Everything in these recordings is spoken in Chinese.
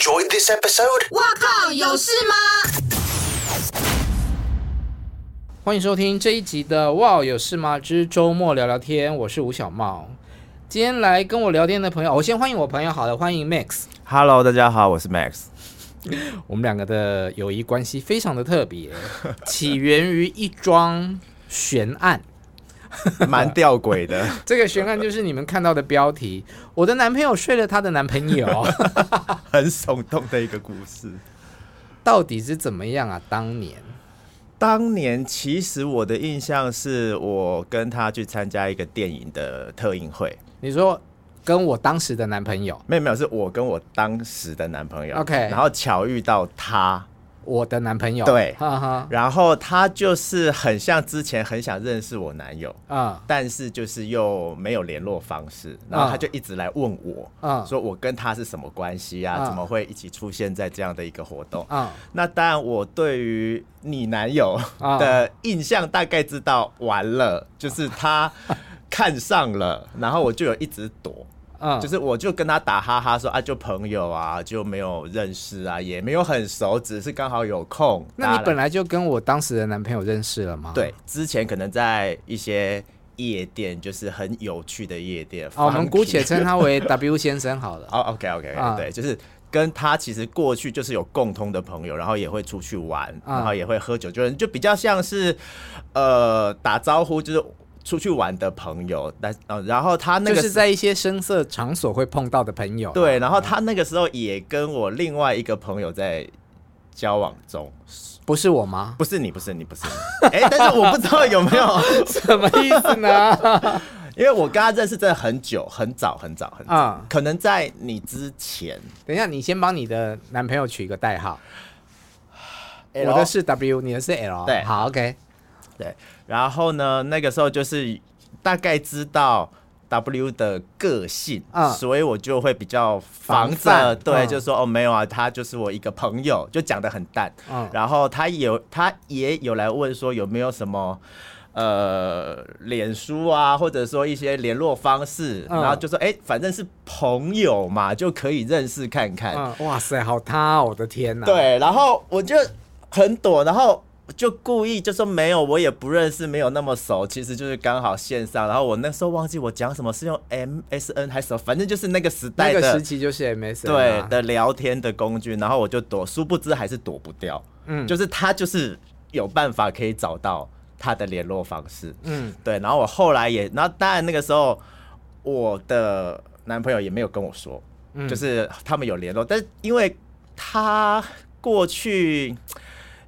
Enjoy this episode。哇靠，有事吗？欢迎收听这一集的《哇有事吗之周末聊聊天》，我是吴小茂。今天来跟我聊天的朋友，我先欢迎我朋友，好的，欢迎 Max。Hello，大家好，我是 Max。我们两个的友谊关系非常的特别，起源于一桩悬案，蛮吊诡的。这个悬案就是你们看到的标题：我的男朋友睡了他的男朋友，很耸动的一个故事。到底是怎么样啊？当年？当年其实我的印象是我跟他去参加一个电影的特映会。你说跟我当时的男朋友？没有没有，是我跟我当时的男朋友。OK，然后巧遇到他。我的男朋友。对，呵呵，然后他就是很像之前很想认识我男友，嗯，但是就是又没有联络方式，然后他就一直来问我，嗯，说我跟他是什么关系啊？嗯，怎么会一起出现在这样的一个活动？嗯，那当然我对于你男友的印象大概知道，完了就是他看上了，然后我就有一直躲。嗯，就是我就跟他打哈哈说啊，就朋友啊，就没有认识啊，也没有很熟，只是刚好有空。那你本来就跟我当时的男朋友认识了吗？对，之前可能在一些夜店，就是很有趣的夜店。哦，我们姑且称他为 W 先生好了。哦，OK OK，嗯，对，就是跟他其实过去就是有共通的朋友，然后也会出去玩，然后也会喝酒，就就比较像是呃打招呼，就是。出去玩的朋友，但呃，然后他那个就是在一些声色场所会碰到的朋友。对，然后他那个时候也跟我另外一个朋友在交往中，不是我吗？不是你，不是你，不是你。哎，但是我不知道有没有 什么意思呢？因为我跟他认识真的很久，很早，很早，很早，嗯，可能在你之前。等一下，你先帮你的男朋友取一个代号。我的是 W，你的是 L。对，好，OK。对，然后呢，那个时候就是大概知道 W 的个性，嗯，所以我就会比较防着，对，嗯、就说哦没有啊，他就是我一个朋友，就讲的很淡，嗯，然后他有他也有来问说有没有什么呃脸书啊，或者说一些联络方式，嗯、然后就说哎，反正是朋友嘛，就可以认识看看。嗯、哇塞，好他，我的天哪！对，然后我就很躲，然后。就故意就说没有，我也不认识，没有那么熟，其实就是刚好线上。然后我那时候忘记我讲什么，是用 MSN 还是什么，反正就是那个时代的那个时期就是 MSN 对的聊天的工具。然后我就躲，殊不知还是躲不掉。嗯，就是他就是有办法可以找到他的联络方式。嗯，对。然后我后来也，然后当然那个时候我的男朋友也没有跟我说，嗯，就是他们有联络，但是因为他过去。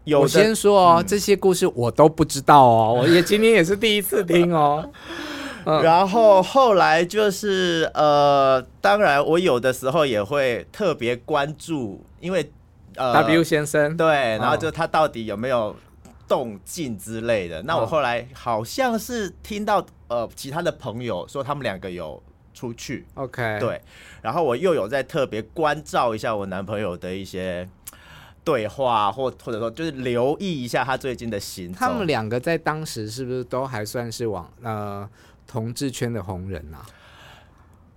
我先说哦，嗯、这些故事我都不知道哦，我也今天也是第一次听哦。嗯、然后后来就是呃，当然我有的时候也会特别关注，因为呃，W 先生对，然后就他到底有没有动静之类的。哦、那我后来好像是听到呃其他的朋友说他们两个有出去，OK，对，然后我又有在特别关照一下我男朋友的一些。对话或或者说就是留意一下他最近的行。他们两个在当时是不是都还算是网呃同志圈的红人啊？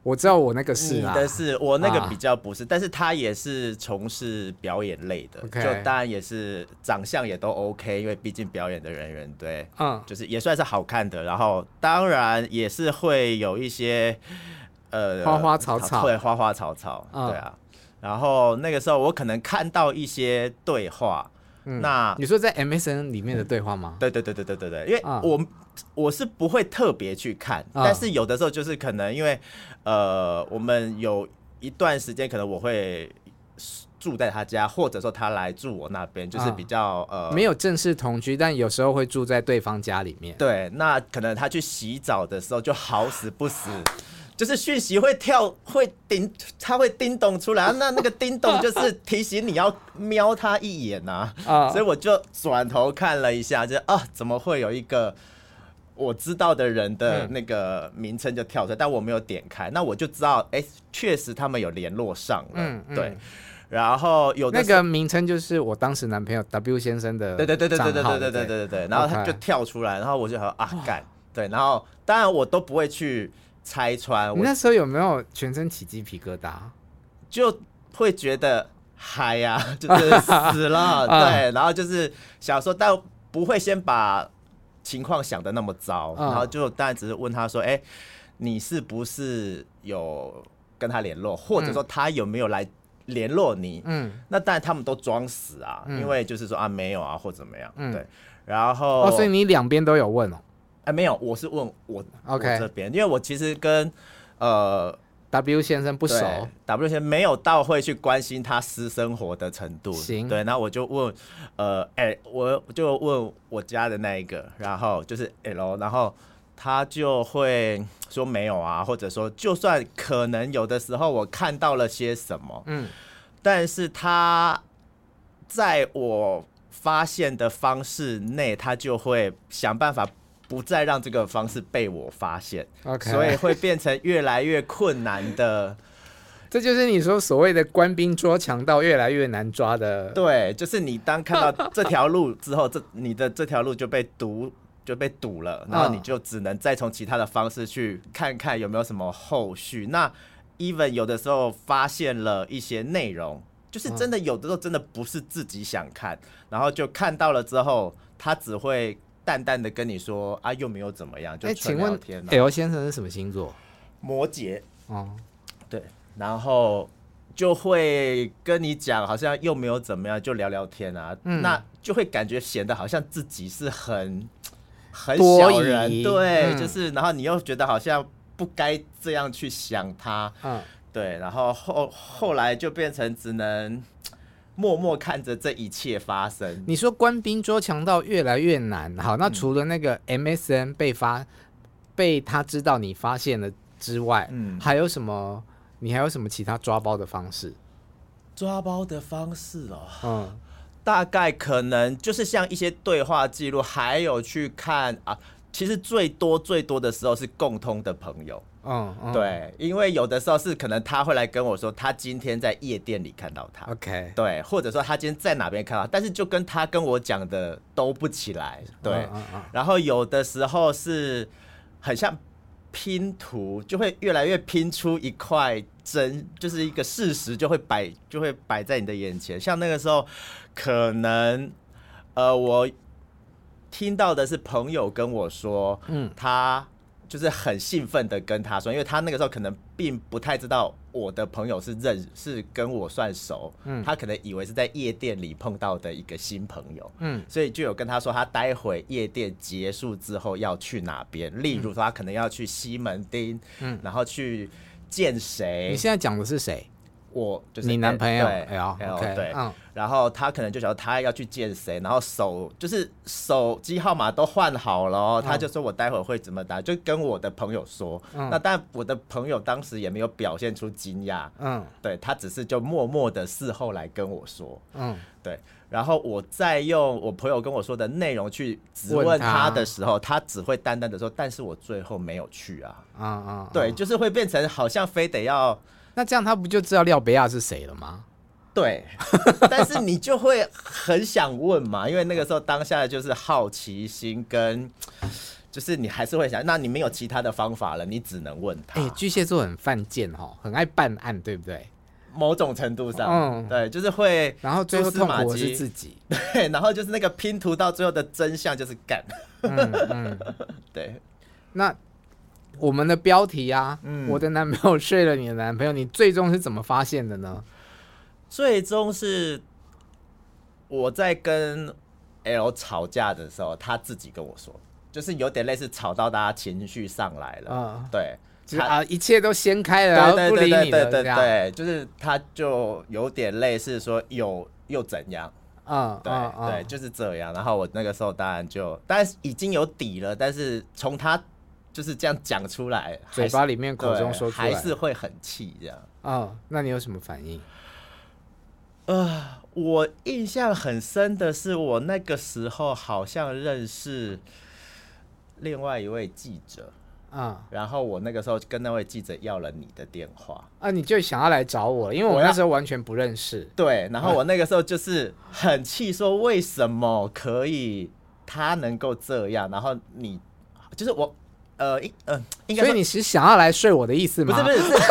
我知道我那个是啊，但是我那个比较不是，啊、但是他也是从事表演类的，Okay. 就当然也是长相也都 OK，因为毕竟表演的人员对，嗯，就是也算是好看的。然后当然也是会有一些呃花花草草，对花花草草，嗯、对啊。然后那个时候我可能看到一些对话，嗯、那你说在 MSN 里面的对话吗？嗯、对对对对对对对，因为我、嗯、我是不会特别去看，嗯、但是有的时候就是可能因为呃，我们有一段时间可能我会住在他家，或者说他来住我那边，就是比较、嗯、呃没有正式同居，但有时候会住在对方家里面。对，那可能他去洗澡的时候就好死不死。就是讯息会跳，会叮，它会叮咚出来，那那个叮咚就是提醒你要瞄他一眼呐，啊，所以我就转头看了一下，就啊，怎么会有一个我知道的人的那个名称就跳出来，但我没有点开，那我就知道，哎，确实他们有联络上了，嗯，对，然后有那个名称就是我当时男朋友 W 先生的，对对对对对对对对。对对对，然后他就跳出来，然后我就说啊干，对，然后当然我都不会去。拆穿，你那时候有没有全身起鸡皮疙瘩？就会觉得嗨呀，就是死了，对，然后就是想说，但不会先把情况想的那么糟，然后就当然只是问他说：“哎，你是不是有跟他联络，或者说他有没有来联络你？”嗯，那当然他们都装死啊，因为就是说啊没有啊或怎么样，对，然后哦，所以你两边都有问哦。哎，没有，我是问我 OK 这边，因为我其实跟呃 W 先生不熟，W 先生没有到会去关心他私生活的程度。行，对，然后我就问，呃，哎，我就问我家的那一个，然后就是 L，然后他就会说没有啊，或者说就算可能有的时候我看到了些什么，嗯，但是他在我发现的方式内，他就会想办法。不再让这个方式被我发现，Okay. 所以会变成越来越困难的。这就是你说所谓的官兵捉强盗越来越难抓的。对，就是你当看到这条路之后，这你的这条路就被堵，就被堵了，然后你就只能再从其他的方式去看看有没有什么后续。那 even 有的时候发现了一些内容，就是真的有的时候真的不是自己想看，然后就看到了之后，他只会。淡淡的跟你说啊，又没有怎么样，就纯聊天。L 先生是什么星座？摩羯。哦，对，然后就会跟你讲，好像又没有怎么样，就聊聊天啊。嗯，那就会感觉显得好像自己是很很小人，对，嗯，就是，然后你又觉得好像不该这样去想他。嗯，对，然后后后来就变成只能。默默看着这一切发生。你说官兵捉强盗越来越难，好，那除了那个 MSN 被发、嗯、被他知道你发现了之外，嗯，还有什么？你还有什么其他抓包的方式？抓包的方式哦，嗯，大概可能就是像一些对话记录，还有去看啊。其实最多最多的时候是共通的朋友。嗯，嗯，对，因为有的时候是可能他会来跟我说，他今天在夜店里看到他，OK，对，或者说他今天在哪边看到，但是就跟他跟我讲的都不起来，对，嗯嗯嗯，然后有的时候是很像拼图，就会越来越拼出一块真，就是一个事实就会摆就会摆在你的眼前，像那个时候可能呃我听到的是朋友跟我说，嗯，他。就是很兴奋的跟他说，因为他那个时候可能并不太知道我的朋友是认是跟我算熟，嗯，他可能以为是在夜店里碰到的一个新朋友，嗯，所以就有跟他说他待会夜店结束之后要去哪边，例如说他可能要去西门町，嗯，然后去见谁？你现在讲的是谁？我就是你男朋友，对，L，对，然后他可能就想他要去见谁，然后手就是手机号码都换好了，他就说我待会儿会怎么打，就跟我的朋友说。那但我的朋友当时也没有表现出惊讶，嗯，对他只是就默默的事后来跟我说，嗯，对，然后我再用我朋友跟我说的内容去质问他的时候，他只会淡淡的说，但是我最后没有去啊，嗯嗯，对，就是会变成好像非得要。那这样他不就知道廖北亚是谁了吗？对，但是你就会很想问嘛，因为那个时候当下的就是好奇心跟，就是你还是会想，那你没有其他的方法了，你只能问他。哎，巨蟹座很犯贱哈，很爱办案，对不对？某种程度上，嗯，对，就是会，然后最后痛苦是自己，对，然后就是那个拼图到最后的真相就是干，嗯嗯，对，那。我们的标题啊，嗯，我的男朋友睡了你的男朋友，你最终是怎么发现的呢？最终是我在跟 L 吵架的时候，他自己跟我说，就是有点类似吵到大家情绪上来了，嗯，对，他啊，一切都掀开了，然后不理你了，对对对，对，就是他就有点类似说有又怎样，嗯，对嗯对，就是这样。然后我那个时候当然就，但是已经有底了，但是从他。就是这样讲出来，嘴巴里面口中说出来，还是会很气这样。哦，那你有什么反应？呃，我印象很深的是，我那个时候好像认识另外一位记者。嗯，然后我那个时候跟那位记者要了你的电话啊，你就想要来找我，因为我那时候完全不认识。对，然后我那个时候就是很气，说为什么可以他能够这样，然后你就是我，呃，应呃，应该所以你是想要来睡我的意思吗？不是不是，是，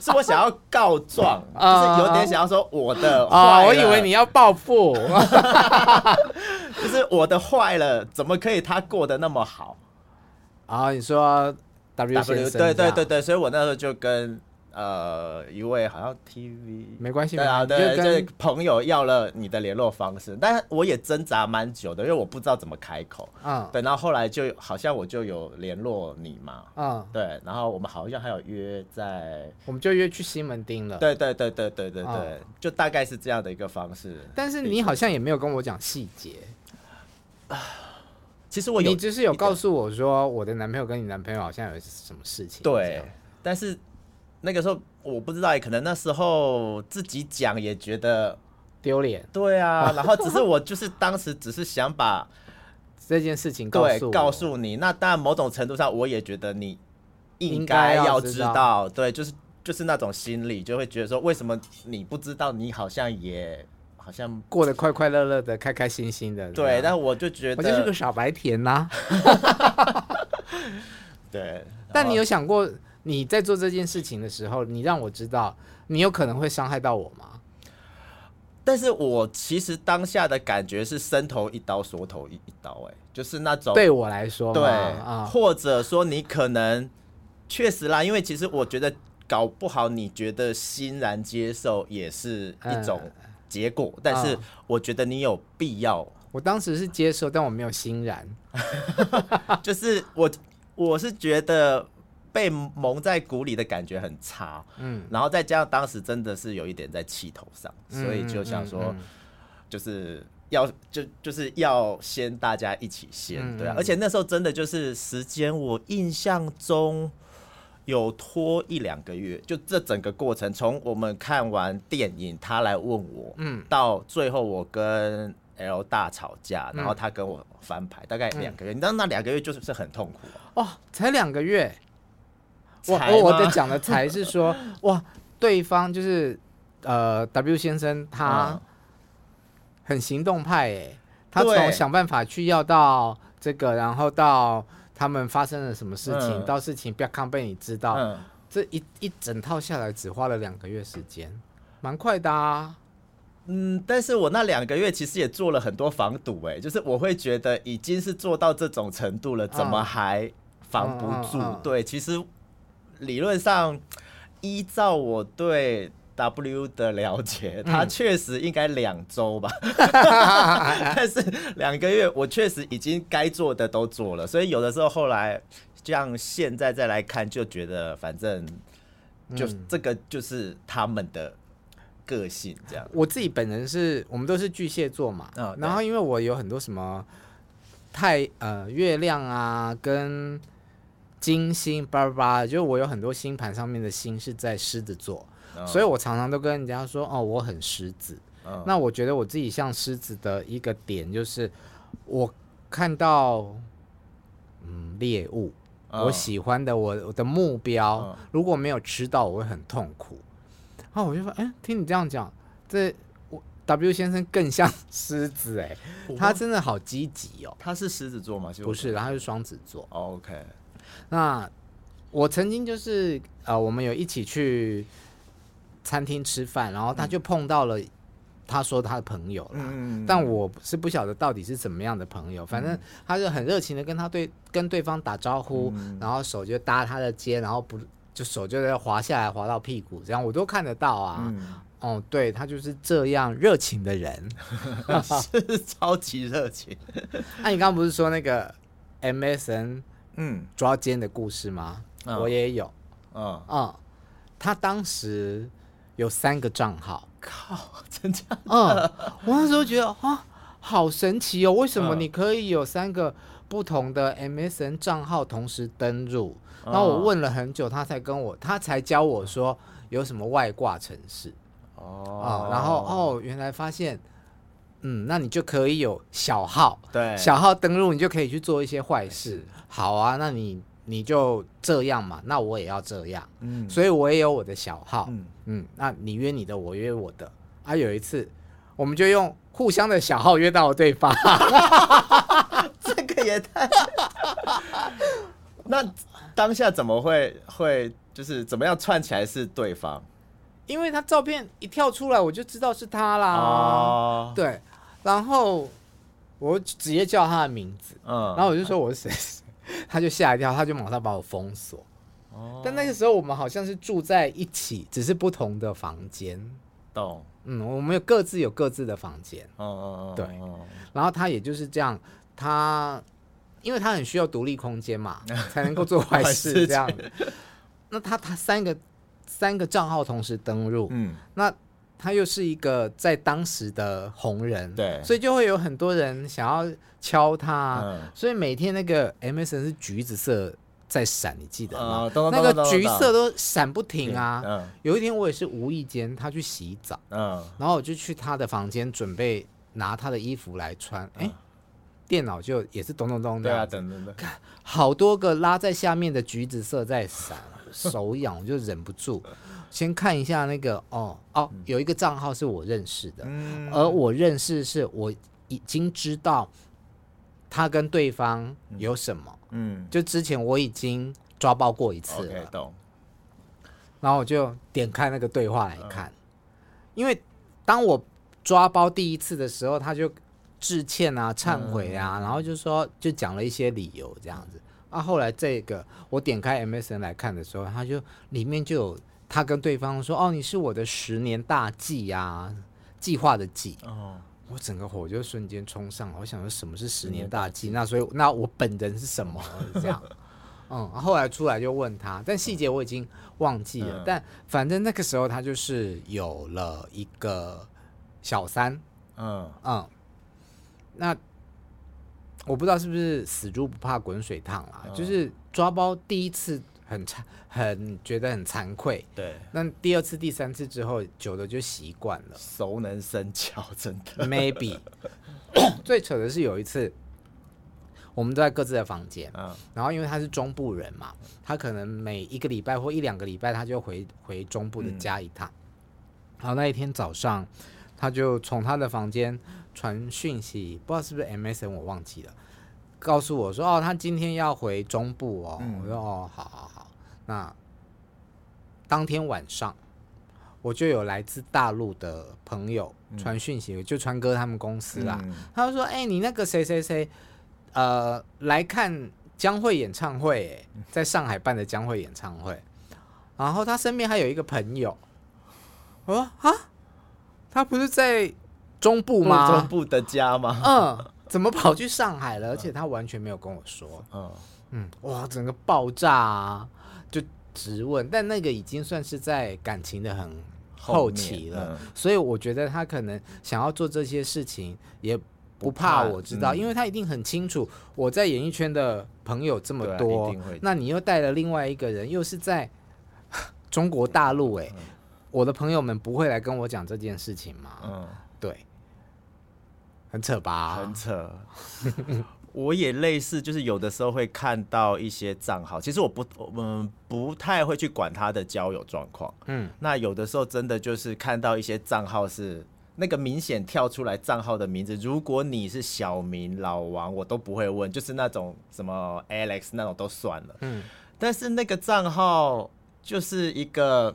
是我想要告状，就是有点想要说我的啊，我以为你要报复，就是我的坏了，怎么可以他过得那么好？啊，你说 W 先生，对对对对，所以我那时候就跟呃一位好像 TV 没关系，对啊，对，就是朋友要了你的联络方式，但我也挣扎蛮久的，因为我不知道怎么开口。嗯，对，然后后来就好像我就有联络你嘛，嗯，对，然后我们好像还有约在，我们就约去西门町了。对对对对对对对，就大概是这样的一个方式。但是你好像也没有跟我讲细节啊。其实我有，你只是有告诉我说，我的男朋友跟你男朋友好像有什么事情。对，但是那个时候我不知道，可能那时候自己讲也觉得丢脸。对啊，然后只是我就是当时只是想把这件事情告诉告诉你。那当然某种程度上我也觉得你应该要知道，对，就是就是那种心理就会觉得说，为什么你不知道？你好像也。好像过得快快乐乐的，开开心心的。对，但我就觉得我就是个傻白甜呐。对，但你有想过，你在做这件事情的时候，你让我知道，你有可能会伤害到我吗？但是我其实当下的感觉是伸头一刀，缩头一一刀，哎，就是那种对我来说，对啊，或者说你可能确实啦，因为其实我觉得搞不好，你觉得欣然接受也是一种。结果，但是我觉得你有必要。嗯、我当时是接受，但我没有欣然。就是我，我是觉得被蒙在鼓里的感觉很差。嗯，然后再加上当时真的是有一点在气头上，嗯、所以就想说，就是要就就是要先大家一起先，嗯、对啊。而且那时候真的就是时间，我印象中。有拖一两个月，就这整个过程，从我们看完电影，他来问我，嗯，到最后我跟 L 大吵架，然后他跟我翻牌，大概两个月。你知道那两个月就是是很痛苦哦，才两个月。我我的讲的才是说，哇，对方就是呃 W 先生，他很行动派哎，他从想办法去要到这个，然后到。他们发生了什么事情？嗯、到事情不要康被你知道，嗯、这一一整套下来只花了两个月时间，蛮快的啊。嗯，但是我那两个月其实也做了很多防堵，哎，就是我会觉得已经是做到这种程度了，怎么还防不住？嗯嗯嗯嗯、对，其实理论上依照我对。W 的了解，他确实应该两周吧，但是两个月，我确实已经该做的都做了，所以有的时候后来这样现在再来看，就觉得反正就这个就是他们的个性这样。我自己本人是我们都是巨蟹座嘛，然后因为我有很多什么太呃月亮啊跟金星叭叭叭，就我有很多星盘上面的星是在狮子座。所以我常常都跟人家说，哦，我很狮子。嗯、那我觉得我自己像狮子的一个点，就是我看到嗯猎物，嗯、我喜欢的我我的目标，嗯、如果没有吃到，我会很痛苦。然后我就说，哎、欸，听你这样讲，这我 W 先生更像 狮子哎，他真的好积极哦。他是狮子座吗？不是，他是双子座。哦、OK，那我曾经就是呃，我们有一起去。餐厅吃饭，然后他就碰到了，他说他的朋友啦，嗯、但我是不晓得到底是怎么样的朋友，反正他就很热情的跟他对跟对方打招呼，嗯、然后手就搭他的肩，然后不就手就在滑下来滑到屁股，这样我都看得到啊。嗯、哦，对他就是这样热情的人，是超级热情。那、啊、你刚刚不是说那个 MSN 嗯抓奸的故事吗？嗯、我也有，嗯嗯，他当时。有三个账号，靠，真假的？嗯，我那时候觉得啊，好神奇哦，为什么你可以有三个不同的 MSN 账号同时登入？然后我问了很久，他才跟我，他才教我说有什么外挂城市。哦，然后哦，原来发现，嗯，那你就可以有小号，对，小号登录，你就可以去做一些坏事。好啊，那你你就这样嘛，那我也要这样，嗯，所以我也有我的小号，嗯。嗯，那你约你的，我约我的。啊，有一次，我们就用互相的小号约到了对方，这个也太……那当下怎么会会就是怎么样串起来是对方？因为他照片一跳出来，我就知道是他啦。哦，对，然后我直接叫他的名字，嗯，然后我就说我是谁谁，他就吓一跳，他就马上把我封锁。哦，但那个时候我们好像是住在一起，只是不同的房间。懂，嗯，我们有各自有各自的房间。哦哦哦，对。然后他也就是这样，他因为他很需要独立空间嘛，才能够做坏事 这样。那他他三个。三个账号同时登入，嗯，那他又是一个在当时的红人，对，所以就会有很多人想要敲他，嗯、所以每天那个 MSN 是橘子色在闪，你记得吗？嗯、那个橘色都闪不停啊。嗯、有一天我也是无意间，他去洗澡，嗯，然后我就去他的房间准备拿他的衣服来穿，哎、嗯，电脑就也是咚咚咚的，对啊，等等等，好多个拉在下面的橘子色在闪。手痒，我就忍不住先看一下那个哦哦，有一个账号是我认识的，嗯、而我认识是我已经知道他跟对方有什么，嗯，就之前我已经抓包过一次了，懂。然后我就点开那个对话来看，嗯、因为当我抓包第一次的时候，他就致歉啊、忏悔啊，嗯、然后就说就讲了一些理由这样子。啊，后来这个我点开 MSN 来看的时候，他就里面就有他跟对方说：“哦，你是我的十年大计呀、啊，计划的计。”哦，我整个火就瞬间冲上，我想说什么是十年大计？那所以那我本人是什么？这样，嗯，后来出来就问他，但细节我已经忘记了。嗯、但反正那个时候他就是有了一个小三，嗯嗯，那。我不知道是不是死猪不怕滚水烫啦，嗯、就是抓包第一次很惭，很觉得很惭愧。对，那第二次、第三次之后，久了就习惯了，熟能生巧，真的。Maybe 最扯的是有一次，我们都在各自的房间，嗯，然后因为他是中部人嘛，他可能每一个礼拜或一两个礼拜他就回回中部的家一趟。嗯、然后那一天早上，他就从他的房间。传讯息，不知道是不是 MSN，我忘记了。告诉我说，哦，他今天要回中部哦。嗯、我说，哦，好好好。那当天晚上，我就有来自大陆的朋友传讯息，嗯、就川哥他们公司啦。嗯、他就说，哎、欸，你那个谁谁谁，呃，来看江蕙演唱会，哎，在上海办的江蕙演唱会。然后他身边还有一个朋友。我说，啊，他不是在。中部吗？中部的家吗？嗯，怎么跑去上海了？而且他完全没有跟我说。嗯嗯，哇，整个爆炸啊！就质问，但那个已经算是在感情的很后期了，嗯、所以我觉得他可能想要做这些事情，也不怕我知道，嗯、因为他一定很清楚我在演艺圈的朋友这么多，啊、那你又带了另外一个人，又是在 中国大陆、欸，哎、嗯，我的朋友们不会来跟我讲这件事情吗？嗯，对。很扯吧？很扯。我也类似，就是有的时候会看到一些账号，其实我不，嗯，不太会去管他的交友状况。嗯，那有的时候真的就是看到一些账号是那个明显跳出来账号的名字，如果你是小明、老王，我都不会问，就是那种什么 Alex 那种都算了。嗯，但是那个账号就是一个。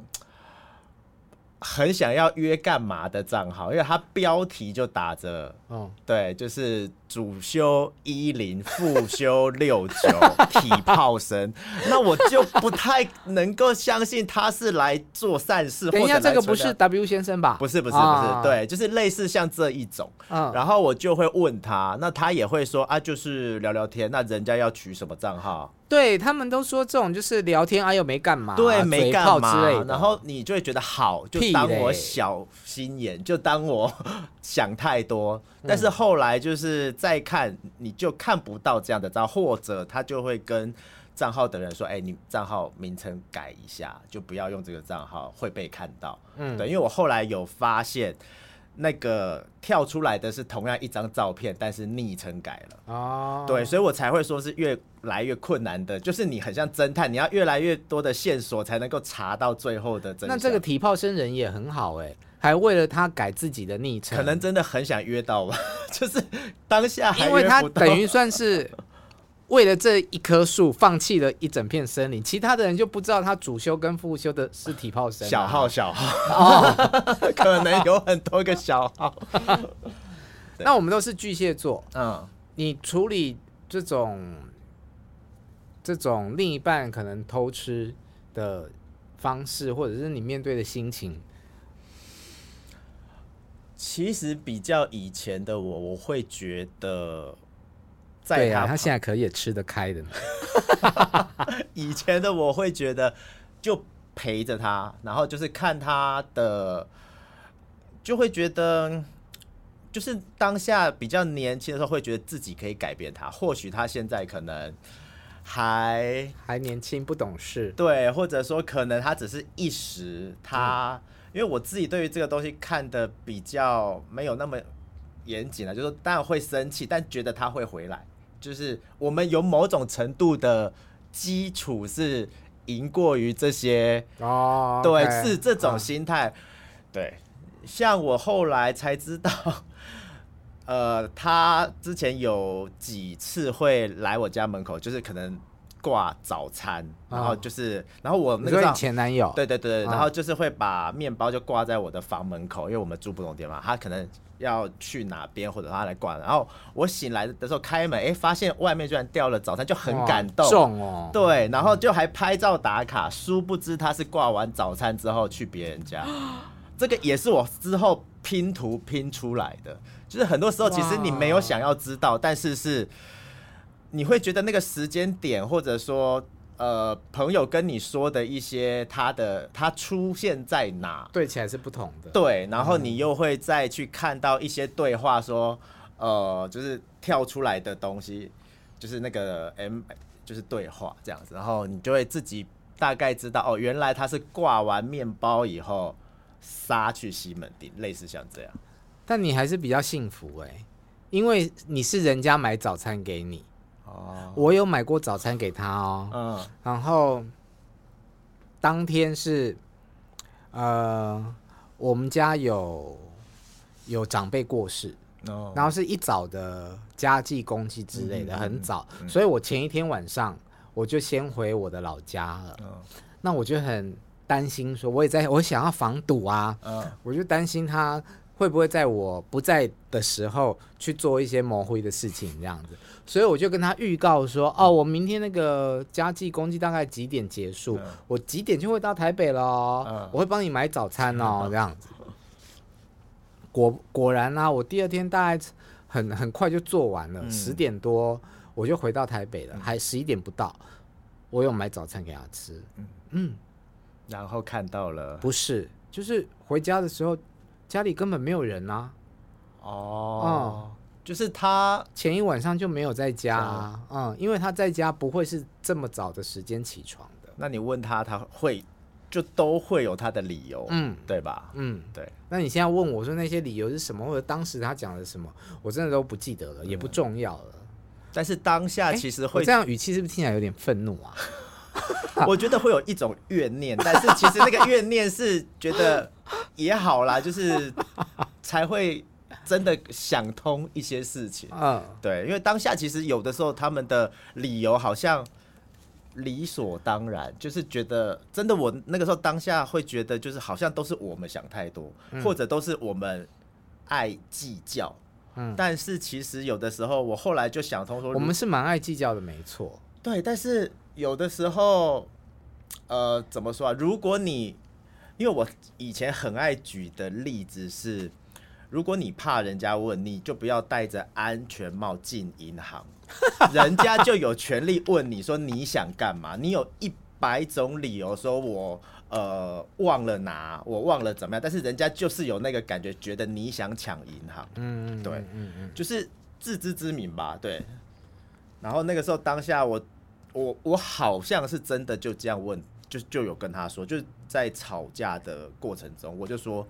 很想要约干嘛的账号，因为他标题就打着，哦，对，就是主修一零，副修六九，体炮生，那我就不太能够相信他是来做善事。等一下，这个不是 W 先生吧？不是，不是，不是，啊、对，就是类似像这一种。啊、然后我就会问他，那他也会说啊，就是聊聊天。那人家要取什么账号？对他们都说这种就是聊天，哎呦没干嘛，对，没干嘛之类的，然后你就会觉得好，就当我小心眼，就当我 想太多。但是后来就是再看，你就看不到这样的账号，或者他就会跟账号的人说：“哎，你账号名称改一下，就不要用这个账号会被看到。”嗯，对，因为我后来有发现。那个跳出来的是同样一张照片，但是昵称改了哦，oh. 对，所以我才会说是越来越困难的，就是你很像侦探，你要越来越多的线索才能够查到最后的真相。那这个体泡生人也很好哎，还为了他改自己的昵称，可能真的很想约到吧，就是当下因为他等于算是。为了这一棵树，放弃了一整片森林，其他的人就不知道他主修跟副修的是体泡生、啊。小号，小号，哦 可能有很多个小号。那我们都是巨蟹座，嗯，你处理这种这种另一半可能偷吃的方式，或者是你面对的心情，其实比较以前的我，我会觉得。对呀、啊，他现在可以也吃得开的。以前的我会觉得，就陪着他，然后就是看他的，就会觉得，就是当下比较年轻的时候，会觉得自己可以改变他。或许他现在可能还还年轻，不懂事。对，或者说可能他只是一时，他、嗯、因为我自己对于这个东西看的比较没有那么严谨了，就是当然会生气，但觉得他会回来。就是我们有某种程度的基础是赢过于这些哦，对，是这种心态。对，像我后来才知道，呃，他之前有几次会来我家门口，就是可能挂早餐，然后就是，然后我那个前男友，对对对，然后就是会把面包就挂在我的房门口，因为我们住不同地方，他可能。要去哪边，或者他来挂，然后我醒来的时候开门，哎，发现外面居然掉了早餐，就很感动。重哦，对，然后就还拍照打卡，殊不知他是挂完早餐之后去别人家。这个也是我之后拼图拼出来的，就是很多时候其实你没有想要知道，但是是你会觉得那个时间点，或者说。呃，朋友跟你说的一些他的他出现在哪，对起来是不同的。对，然后你又会再去看到一些对话说，说呃，就是跳出来的东西，就是那个 M，就是对话这样子，然后你就会自己大概知道哦，原来他是挂完面包以后杀去西门町，类似像这样。但你还是比较幸福哎、欸，因为你是人家买早餐给你。我有买过早餐给他哦，嗯，然后当天是，呃，我们家有有长辈过世，哦，然后是一早的家祭公祭之类的，很早，所以我前一天晚上我就先回我的老家了，那我就很担心，说我也在我想要防堵啊，我就担心他。会不会在我不在的时候去做一些模糊的事情这样子？所以我就跟他预告说：“哦，我明天那个家计公祭大概几点结束？我几点就会到台北了，我会帮你买早餐哦，这样子。”果果然啊，我第二天大概很很快就做完了，十点多我就回到台北了，还十一点不到，我有买早餐给他吃。嗯，然后看到了，不是，就是回家的时候。家里根本没有人啊！哦，嗯、就是他前一晚上就没有在家啊，嗯，因为他在家不会是这么早的时间起床的。那你问他，他会就都会有他的理由，嗯，对吧？嗯，对。那你现在问我说那些理由是什么，或者当时他讲的什么，我真的都不记得了，也不重要了。但是当下其实会、欸、这样语气是不是听起来有点愤怒啊？我觉得会有一种怨念，但是其实那个怨念是觉得也好啦，就是才会真的想通一些事情。嗯，对，因为当下其实有的时候他们的理由好像理所当然，就是觉得真的我那个时候当下会觉得就是好像都是我们想太多，或者都是我们爱计较。嗯，但是其实有的时候我后来就想通说，我们是蛮爱计较的，没错。对，但是。有的时候，呃，怎么说啊？如果你，因为我以前很爱举的例子是，如果你怕人家问，你就不要戴着安全帽进银行，人家就有权利问你说你想干嘛？你有一百种理由说我呃忘了拿，我忘了怎么样，但是人家就是有那个感觉，觉得你想抢银行。嗯，对，嗯嗯，就是自知之明吧。对。然后那个时候当下我我我好像是真的就这样问，就就有跟他说，就是在吵架的过程中，我就说。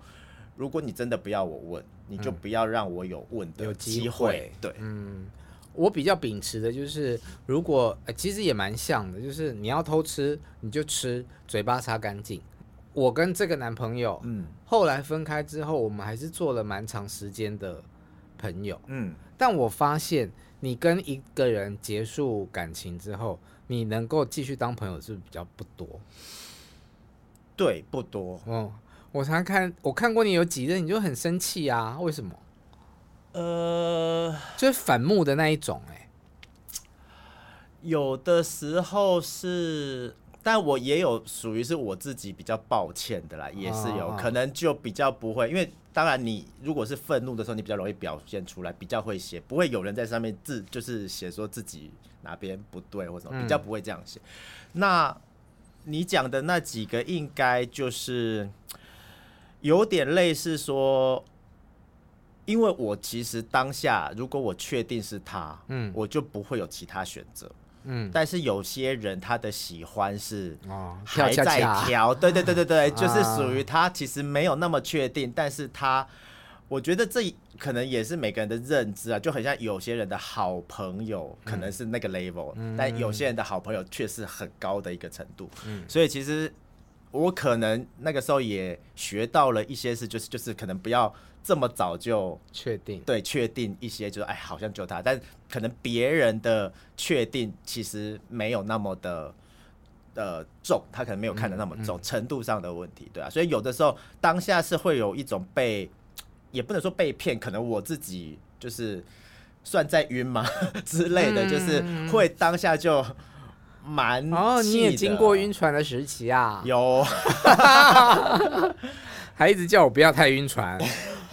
如果你真的不要我问，你就不要让我有问的机会。对，嗯，我比较秉持的就是，如果、欸、其实也蛮像的，就是你要偷吃你就吃，嘴巴擦干净。我跟这个男朋友，嗯，后来分开之后，我们还是做了蛮长时间的朋友，嗯。但我发现，你跟一个人结束感情之后，你能够继续当朋友是比较不多。对，不多，嗯。我常看，我看过你有几任，你就很生气啊？为什么？呃，就是反目的那一种、欸，哎，有的时候是，但我也有属于是我自己比较抱歉的啦，也是有、哦、可能就比较不会，因为当然你如果是愤怒的时候，你比较容易表现出来，比较会写，不会有人在上面字就是写说自己哪边不对或者什么，比较不会这样写。嗯、那你讲的那几个，应该就是。有点类似说，因为我其实当下，如果我确定是他，嗯，我就不会有其他选择，嗯。但是有些人他的喜欢是还在挑，对对对对对，就是属于他其实没有那么确定，但是他，我觉得这可能也是每个人的认知啊，就很像有些人的好朋友可能是那个 level，但有些人的好朋友却是很高的一个程度，嗯。所以其实。我可能那个时候也学到了一些事，就是就是可能不要这么早就确定，对，确定一些，就是哎，好像就他，但可能别人的确定其实没有那么的呃重，他可能没有看得那么重，程度上的问题，对啊，所以有的时候当下是会有一种被，也不能说被骗，可能我自己就是算在晕嘛 之类的，就是会当下就。蛮哦，你也经过晕船的时期啊？有，还一直叫我不要太晕船，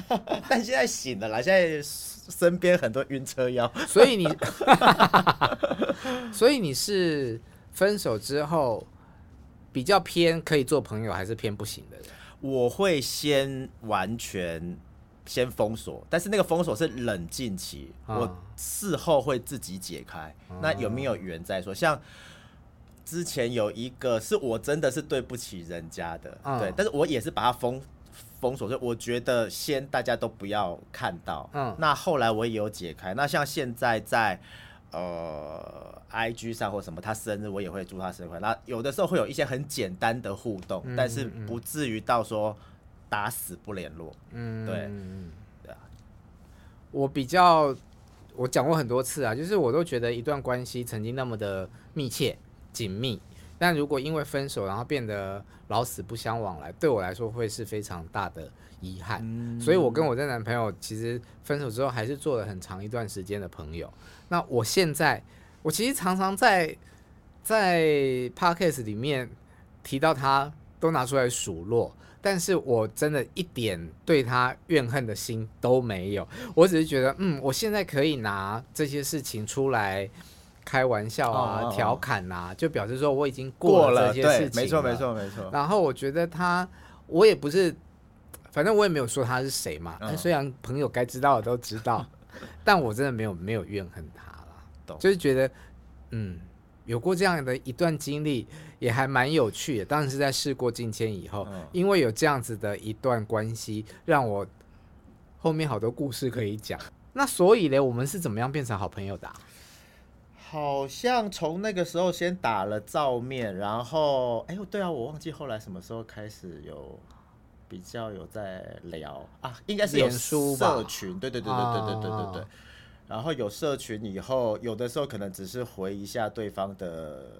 但现在醒了啦，现在身边很多晕车妖，所以你，所以你是分手之后比较偏可以做朋友，还是偏不行的人？我会先完全先封锁，但是那个封锁是冷静期，哦，我事后会自己解开。哦，那有没有缘再说？像。之前有一个是我真的是对不起人家的，嗯、对，但是我也是把它封封锁，所以我觉得先大家都不要看到。嗯，那后来我也有解开。那像现在在呃 IG 上或什么，他生日我也会祝他生日快乐。那有的时候会有一些很简单的互动，嗯、但是不至于到说打死不联络。嗯，对，对啊。我比较我讲过很多次啊，就是我都觉得一段关系曾经那么的密切。紧密，但如果因为分手然后变得老死不相往来，对我来说会是非常大的遗憾。嗯、所以，我跟我的男朋友其实分手之后还是做了很长一段时间的朋友。那我现在，我其实常常在在 podcast 里面提到他，都拿出来数落，但是我真的一点对他怨恨的心都没有。我只是觉得，嗯，我现在可以拿这些事情出来。开玩笑啊，调侃呐，就表示说我已经过了这些事情，没错没错没错。然后我觉得他，我也不是，反正我也没有说他是谁嘛。但虽然朋友该知道的都知道，但我真的没有没有怨恨他了，就是觉得，嗯，有过这样的一段经历，也还蛮有趣的。当然是在事过境迁以后，因为有这样子的一段关系，让我后面好多故事可以讲。那所以呢，我们是怎么样变成好朋友的啊？好像从那个时候先打了照面，然后哎呦，对啊，我忘记后来什么时候开始有比较有在聊啊，应该是有社群，对对对对对对对对对。然后有社群以后，有的时候可能只是回一下对方的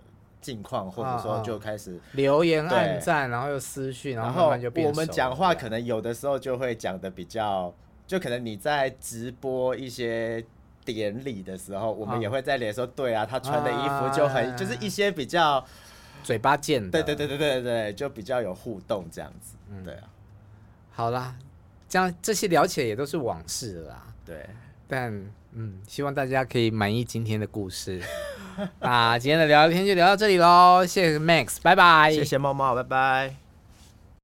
近况，或者说就开始留言、暗赞，然后又私讯，然后我们讲话可能有的时候就会讲的比较，就可能你在直播一些。典礼的时候，我们也会在脸说，对啊，他穿的衣服就很，就是一些比较嘴巴贱的，对对对对对对，就比较有互动这样子，对啊。好啦，这样这些聊起来也都是往事了啦。对，但嗯，希望大家可以满意今天的故事。那今天的聊聊天就聊到这里喽，谢谢 Max，拜拜。谢谢猫猫，拜拜。